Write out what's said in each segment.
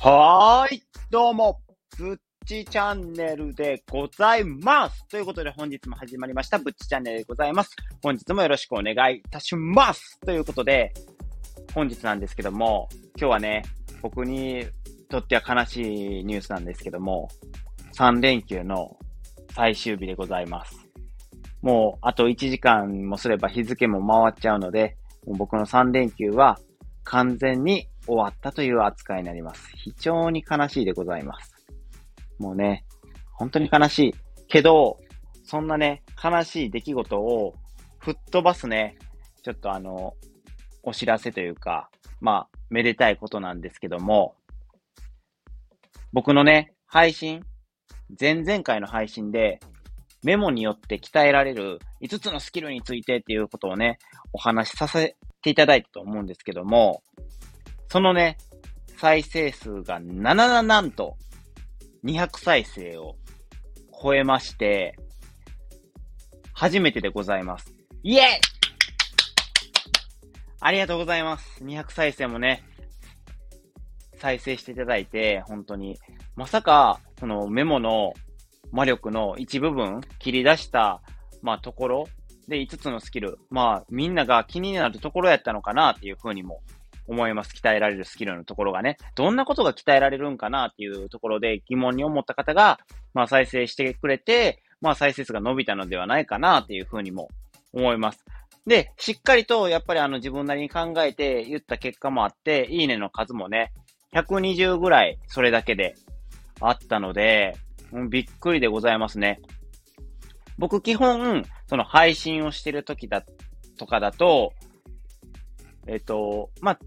はーい、どうも、ぶっちチャンネルでございます。ということで本日も始まりました、ぶっちチャンネルでございます。本日もよろしくお願いいたします。ということで、本日なんですけども、今日はね、僕にとっては悲しいニュースなんですけども、3連休の最終日でございます。もう、あと1時間もすれば日付も回っちゃうので、僕の3連休は完全に終わったという扱いになります。非常に悲しいでございます。もうね、本当に悲しい。けど、そんなね、悲しい出来事を吹っ飛ばすね、ちょっとあの、お知らせというか、まあ、めでたいことなんですけども、僕のね、配信、前々回の配信で、メモによって鍛えられる5つのスキルについてっていうことをね、お話しさせていただいたと思うんですけども、そのね、再生数が7な、なんと、200再生を超えまして、初めてでございます。イエイありがとうございます。200再生もね、再生していただいて、本当に。まさか、そのメモの魔力の一部分、切り出した、まあ、ところで5つのスキル、まあ、みんなが気になるところやったのかなっていうふうにも思います。鍛えられるスキルのところがね。どんなことが鍛えられるんかなっていうところで疑問に思った方が、まあ再生してくれて、まあ再生数が伸びたのではないかなっていうふうにも思います。で、しっかりとやっぱりあの自分なりに考えて言った結果もあって、いいねの数もね、120ぐらいそれだけであったので、うんびっくりでございますね。僕基本、その配信をしてる時だとかだと、えっと、まあ、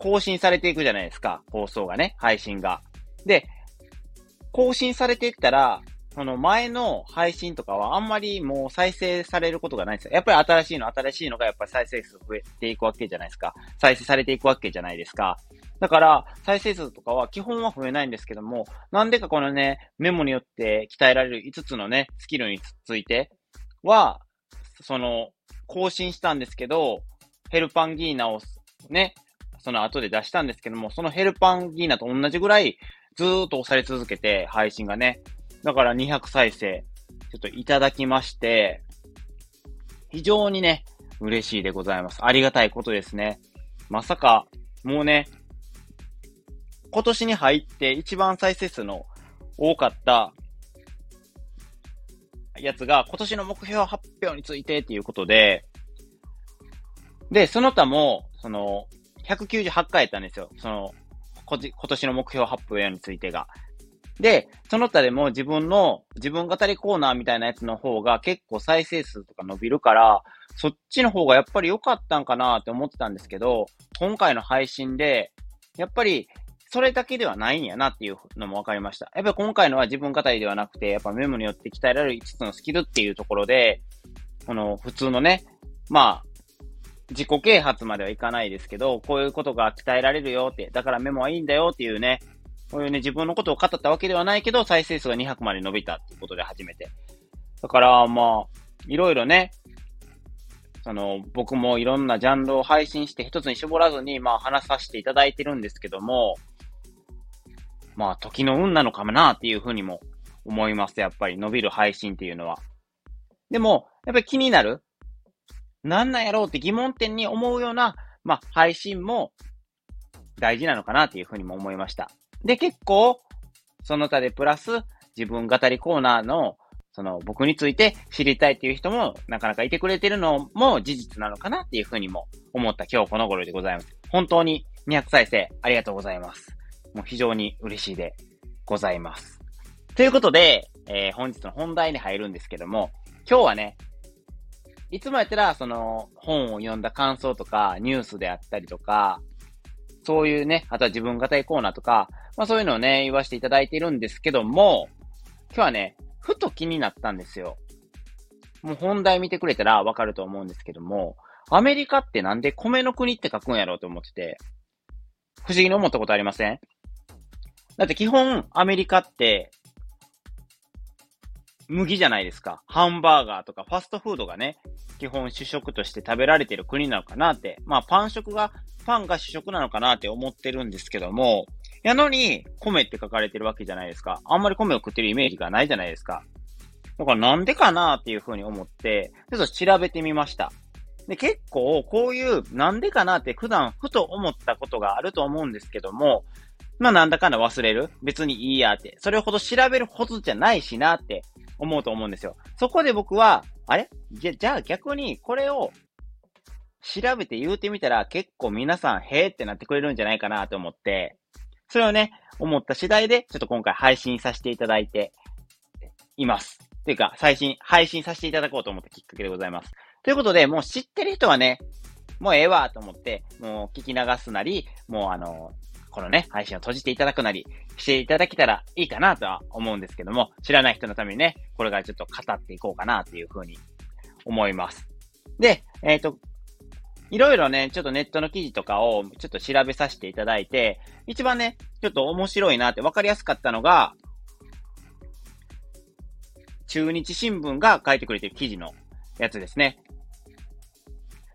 更新されていくじゃないですか。放送がね、配信が。で、更新されていったら、その前の配信とかはあんまりもう再生されることがないんですよ。やっぱり新しいの、新しいのがやっぱり再生数増えていくわけじゃないですか。再生されていくわけじゃないですか。だから、再生数とかは基本は増えないんですけども、なんでかこのね、メモによって鍛えられる5つのね、スキルについては、その、更新したんですけど、ヘルパンギーナをね、その後で出したんですけども、そのヘルパンギーナと同じぐらいずーっと押され続けて、配信がね。だから200再生、ちょっといただきまして、非常にね、嬉しいでございます。ありがたいことですね。まさか、もうね、今年に入って一番再生数の多かったやつが今年の目標発表についてっていうことで、で、その他も、その、198回やったんですよ。その、今年の目標発表についてが。で、その他でも自分の、自分語りコーナーみたいなやつの方が結構再生数とか伸びるから、そっちの方がやっぱり良かったんかなって思ってたんですけど、今回の配信で、やっぱりそれだけではないんやなっていうのも分かりました。やっぱり今回のは自分語りではなくて、やっぱメモによって鍛えられる5つのスキルっていうところで、この普通のね、まあ、自己啓発まではいかないですけど、こういうことが鍛えられるよって、だからメモはいいんだよっていうね、こういうね、自分のことを語ったわけではないけど、再生数が200まで伸びたっていうことで初めて。だから、まあ、いろいろね、その、僕もいろんなジャンルを配信して一つに絞らずに、まあ話させていただいてるんですけども、まあ時の運なのかもなっていうふうにも思います。やっぱり伸びる配信っていうのは。でも、やっぱり気になるなんなんやろうって疑問点に思うような、まあ、配信も大事なのかなっていうふうにも思いました。で、結構、その他でプラス、自分語りコーナーの、その僕について知りたいっていう人もなかなかいてくれてるのも事実なのかなっていうふうにも思った今日この頃でございます。本当に200再生ありがとうございます。もう非常に嬉しいでございます。ということで、えー、本日の本題に入るんですけども、今日はね、いつもやったら、その、本を読んだ感想とか、ニュースであったりとか、そういうね、あとは自分語りコーナーとか、まあそういうのをね、言わせていただいているんですけども、今日はね、ふと気になったんですよ。もう本題見てくれたらわかると思うんですけども、アメリカってなんで米の国って書くんやろうと思ってて、不思議に思ったことありません？だって基本アメリカって麦じゃないですか。ハンバーガーとかファストフードがね、基本主食として食べられてる国なのかなって。まあパン食が、パンが主食なのかなって思ってるんですけども、やのに、米って書かれてるわけじゃないですか。あんまり米を食ってるイメージがないじゃないですか。だからなんでかなっていうふうに思って、ちょっと調べてみました。で、結構こういうなんでかなって普段ふと思ったことがあると思うんですけども、まあなんだかんだ忘れる別にいいやって。それほど調べるほどじゃないしなって思うと思うんですよ。そこで僕は、あれ？じゃ、じゃあ逆にこれを調べて言うてみたら結構皆さんへーってなってくれるんじゃないかなと思って、それをね、思った次第でちょっと今回配信させていただいています。ていうか、最新、配信させていただこうと思ったきっかけでございます。ということで、もう知ってる人はね、もうええわと思って、もう聞き流すなり、もうあの、このね、配信を閉じていただくなりしていただけたらいいかなとは思うんですけども、知らない人のためにね、これからちょっと語っていこうかなというふうに思います。で、えっ、ー、と、いろいろね、ちょっとネットの記事とかをちょっと調べさせていただいて、一番ね、ちょっと面白いなって分かりやすかったのが、中日新聞が書いてくれてる記事のやつですね。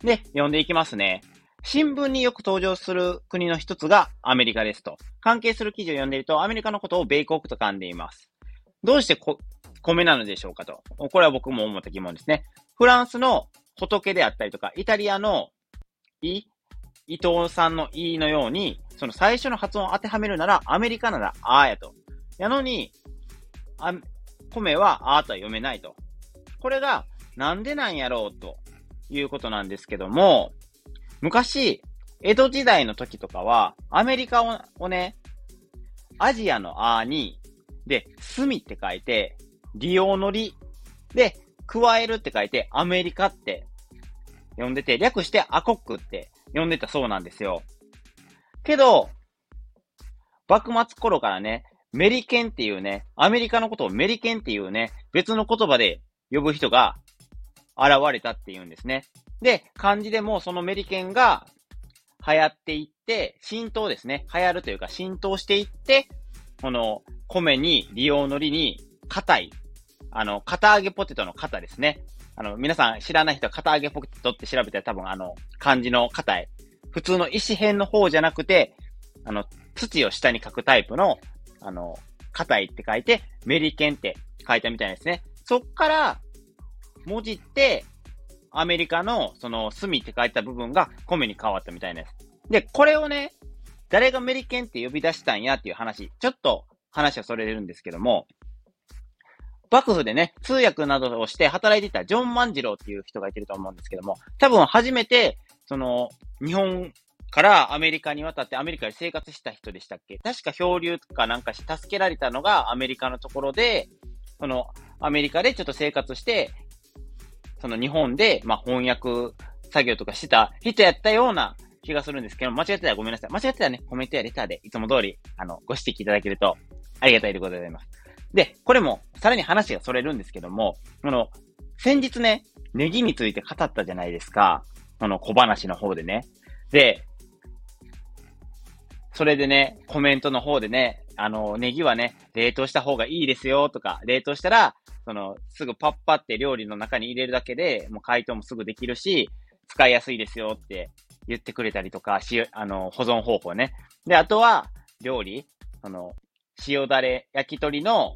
で、読んでいきますね。新聞によく登場する国の一つがアメリカですと。関係する記事を読んでいると、アメリカのことを米国と噛んでいます。どうして米なのでしょうかと。これは僕も思った疑問ですね。フランスの仏であったりとか、イタリアのい、伊藤さんのいのように、その最初の発音を当てはめるなら、アメリカならあーやと。やのに、あ、米はあーとは読めないと。これが、なんでなんやろうということなんですけども、昔、江戸時代の時とかは、アメリカををね、アジアのあーに、で、隅って書いて、利用のり、で、加えるって書いて、アメリカって呼んでて、略してアコックって呼んでたそうなんですよ。けど、幕末頃からね、メリケンっていうね、アメリカのことをメリケンっていうね、別の言葉で呼ぶ人が現れたっていうんですね。で、漢字でもそのメリケンが流行っていって、浸透ですね。流行るというか浸透していって、この米に、利用のりに、硬い、あの、片揚げポテトの型ですね。あの、皆さん知らない人は片揚げポテトって調べたら多分あの、漢字の硬い。普通の石辺の方じゃなくて、あの、土を下に書くタイプの、あの、硬いって書いて、メリケンって書いたみたいですね。そっから、文字って、アメリカの、その、隅って書いた部分が米に変わったみたいです。で、これをね、誰がメリケンって呼び出したんやっていう話、ちょっと話はそれるんですけども、幕府でね、通訳などをして働いていたジョン万次郎っていう人がいてると思うんですけども、多分初めて、その、日本からアメリカに渡ってアメリカで生活した人でしたっけ？確か漂流とかなんかし助けられたのがアメリカのところで、その、アメリカでちょっと生活して、その日本で、まあ、翻訳作業とかしてた人やったような気がするんですけど、間違ってたらごめんなさい。間違ってたらね、コメントやレターでいつも通り、あの、ご指摘いただけるとありがたいでございます。で、これも、さらに話がそれるんですけども、あの、先日ね、ネギについて語ったじゃないですか。あの、小話の方でね。で、それでね、コメントの方でね、あの、ネギはね、冷凍した方がいいですよとか、冷凍したら、その、すぐパッパって料理の中に入れるだけで、もう解凍もすぐできるし、使いやすいですよって言ってくれたりとか、し、あの、保存方法ね。で、あとは、料理、その、塩だれ、焼き鳥の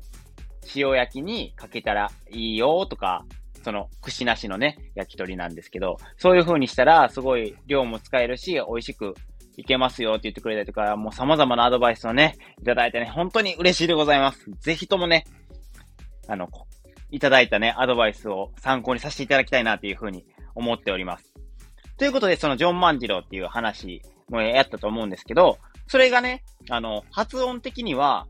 塩焼きにかけたらいいよとか、その、串なしのね、焼き鳥なんですけど、そういう風にしたら、すごい量も使えるし、美味しくいけますよって言ってくれたりとか、もう様々なアドバイスをね、いただいてね、本当に嬉しいでございます。ぜひともね、あの、いただいたね、アドバイスを参考にさせていただきたいなという風に思っております。ということで、そのジョン万次郎っていう話もやったと思うんですけど、それがね、あの、発音的には、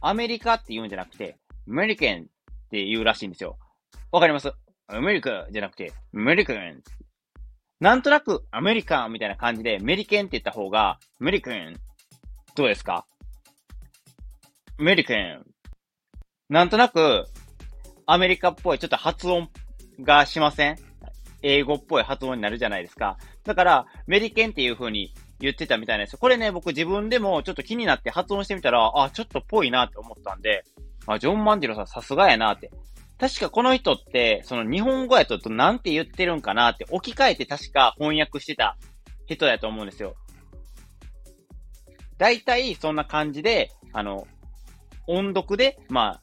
アメリカって言うんじゃなくて、メリカンって言うらしいんですよ。わかります？アメリカじゃなくて、メリカン。なんとなくアメリカンみたいな感じで、メリケンって言った方が、アメリカン。どうですか？メリカン。なんとなく、アメリカっぽいちょっと発音がしません？英語っぽい発音になるじゃないですか。だから、メリケンっていう風に言ってたみたいなんですよ。これね、僕自分でもちょっと気になって発音してみたら、あ、ちょっとぽいなって思ったんで、あ、ジョン・マンディロさんさすがやなって。確かこの人って、その日本語やとなんて言ってるんかなって置き換えて確か翻訳してた人やと思うんですよ。大体そんな感じで、あの、音読で、まあ、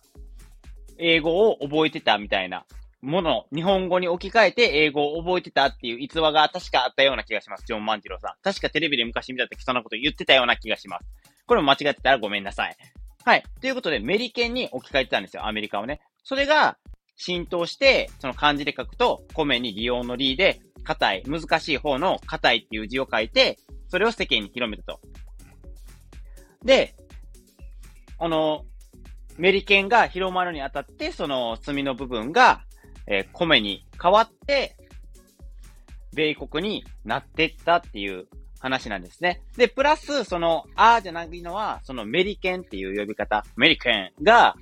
英語を覚えてたみたいなもの、日本語に置き換えて英語を覚えてたっていう逸話が確かあったような気がします。ジョン万次郎さん。確かテレビで昔見た時そんなこと言ってたような気がします。これも間違ってたらごめんなさい。はい。ということで、メリケンに置き換えてたんですよ、アメリカをね。それが浸透して、その漢字で書くと、米に利用の利で、硬い、難しい方の硬いっていう字を書いて、それを世間に広めたと。で、あの、メリケンが広まるにあたって、その墨の部分が、えー、米に変わって、米国になってったっていう話なんですね。で、プラス、その、あーじゃないのは、そのメリケンっていう呼び方、メリケンが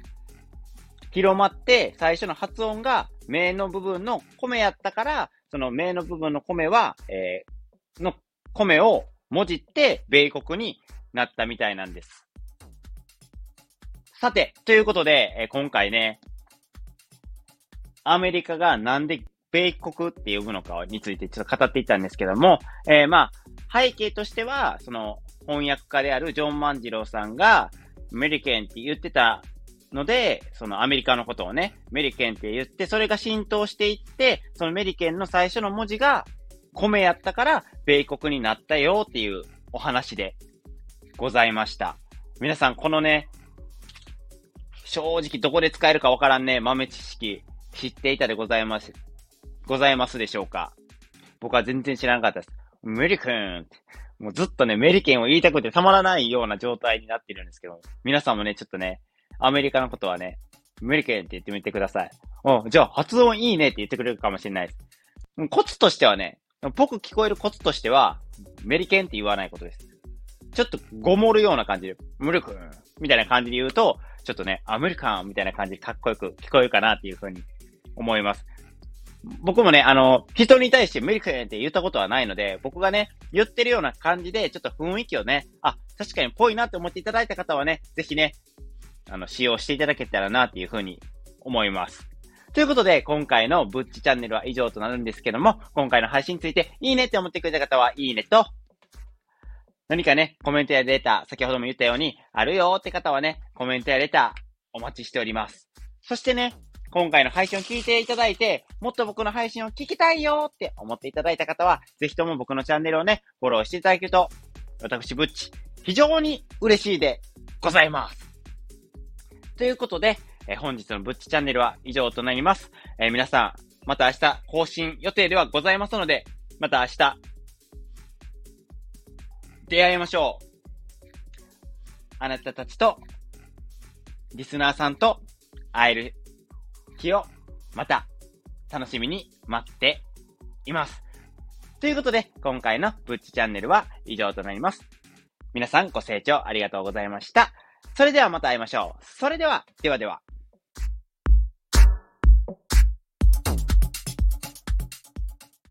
広まって、最初の発音が、名の部分の米やったから、その名の部分の米は、えー、の米をもじって、米国になったみたいなんです。さて、ということで、え、今回ね、アメリカがなんで米国って呼ぶのかについてちょっと語っていたんですけども、えー、まあ、背景としては、その翻訳家であるジョン万次郎さんが、メリケンって言ってたので、そのアメリカのことをね、メリケンって言って、それが浸透していって、そのメリケンの最初の文字が米やったから、米国になったよっていうお話でございました。皆さん、このね、正直どこで使えるかわからんね、豆知識知っていたでございます、ございますでしょうか僕は全然知らなかったです。メリケン。もうずっとね、メリケンを言いたくてたまらないような状態になってるんですけど、皆さんもね、ちょっとね、アメリカのことはね、メリケンって言ってみてください。うん、じゃあ発音いいねって言ってくれるかもしれないです。コツとしてはね、僕聞こえるコツとしては、メリケンって言わないことです。ちょっとごもるような感じで、ムルクンみたいな感じで言うと、ちょっとね、アメリカンみたいな感じでかっこよく聞こえるかなっていうふうに思います。僕もね、あの、人に対してメリケンって言ったことはないので、僕がね、言ってるような感じで、ちょっと雰囲気をね、あ、確かにぽいなって思っていただいた方はね、ぜひね、あの、使用していただけたらなっていうふうに思います。ということで、今回のブッチチャンネルは以上となるんですけども、今回の配信についていいねって思ってくれた方は、いいねと、何かね、コメントやレタ、先ほども言ったように、あるよって方はね、コメントやレター、お待ちしております。そしてね、今回の配信を聞いていただいて、もっと僕の配信を聞きたいよって思っていただいた方は、ぜひとも僕のチャンネルをね、フォローしていただけると、私、ブッチ、非常に嬉しいでございます。ということで、え、本日のブッチチャンネルは以上となります。え、皆さん、また明日更新予定ではございますので、また明日、出会いましょう。あなたたちと、リスナーさんと会える日を、また、楽しみに待っています。ということで、今回のブッチチャンネルは以上となります。皆さんご清聴ありがとうございました。それではまた会いましょう。それでは、ではでは。